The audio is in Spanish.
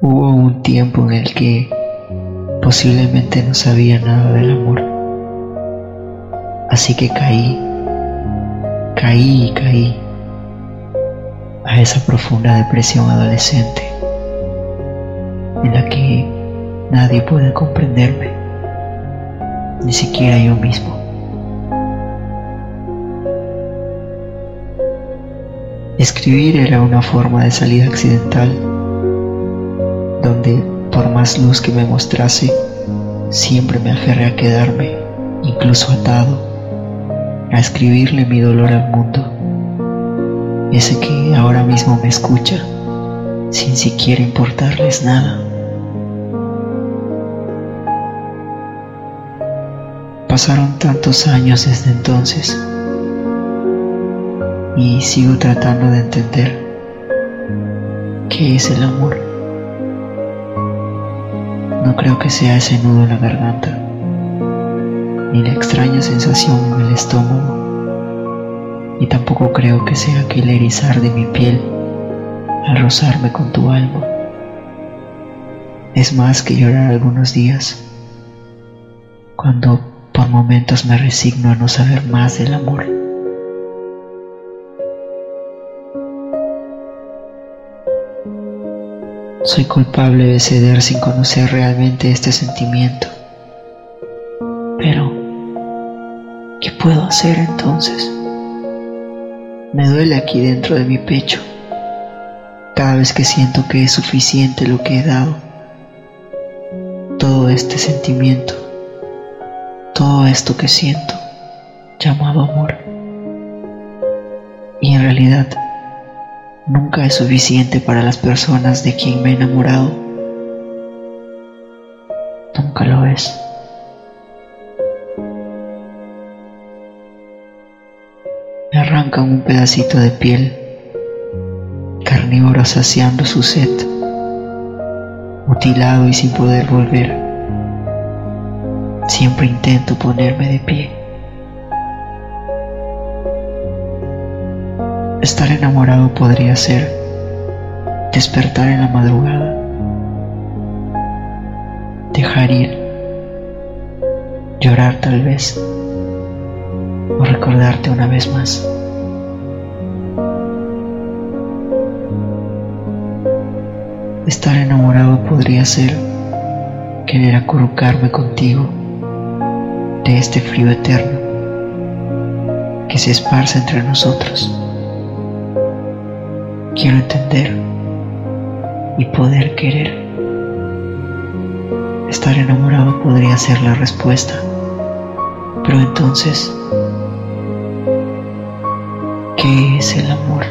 un tiempo en el que posiblemente no sabía nada del amor. Así que caí, caí y caí a esa profunda depresión adolescente en la que nadie puede comprenderme, ni siquiera yo mismo. Escribir era una forma de salida accidental, donde por más luz que me mostrase, siempre me aferré a quedarme, incluso atado, a escribirle mi dolor al mundo, ese que ahora mismo me escucha, sin siquiera importarles nada. Pasaron tantos años desde entonces y sigo tratando de entender qué es el amor. No creo que sea ese nudo en la garganta, ni la extraña sensación en el estómago, y tampoco creo que sea aquel erizar de mi piel al rozarme con tu alma. Es más que llorar algunos días, cuando por momentos me resigno a no saber más del amor. Soy culpable de ceder sin conocer realmente este sentimiento. Pero, ¿qué puedo hacer entonces? Me duele aquí dentro de mi pecho cada vez que siento que es suficiente lo que he dado. Todo este sentimiento, todo esto que siento, llamado amor. Y en realidad, nunca es suficiente para las personas de quien me he enamorado. Nunca lo es. Me arrancan un pedacito de piel, carnívoro saciando su sed, mutilado y sin poder volver. Siempre intento ponerme de pie. Estar enamorado podría ser despertar en la madrugada, dejar ir, llorar tal vez, o recordarte una vez más. Estar enamorado podría ser querer acurrucarme contigo de este frío eterno que se esparce entre nosotros. Quiero entender y poder querer. Estar enamorado podría ser la respuesta, pero entonces, ¿qué es el amor?